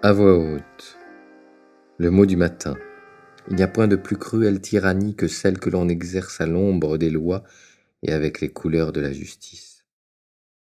À voix haute. Le mot du matin. Il n'y a point de plus cruelle tyrannie que celle que l'on exerce à l'ombre des lois et avec les couleurs de la justice.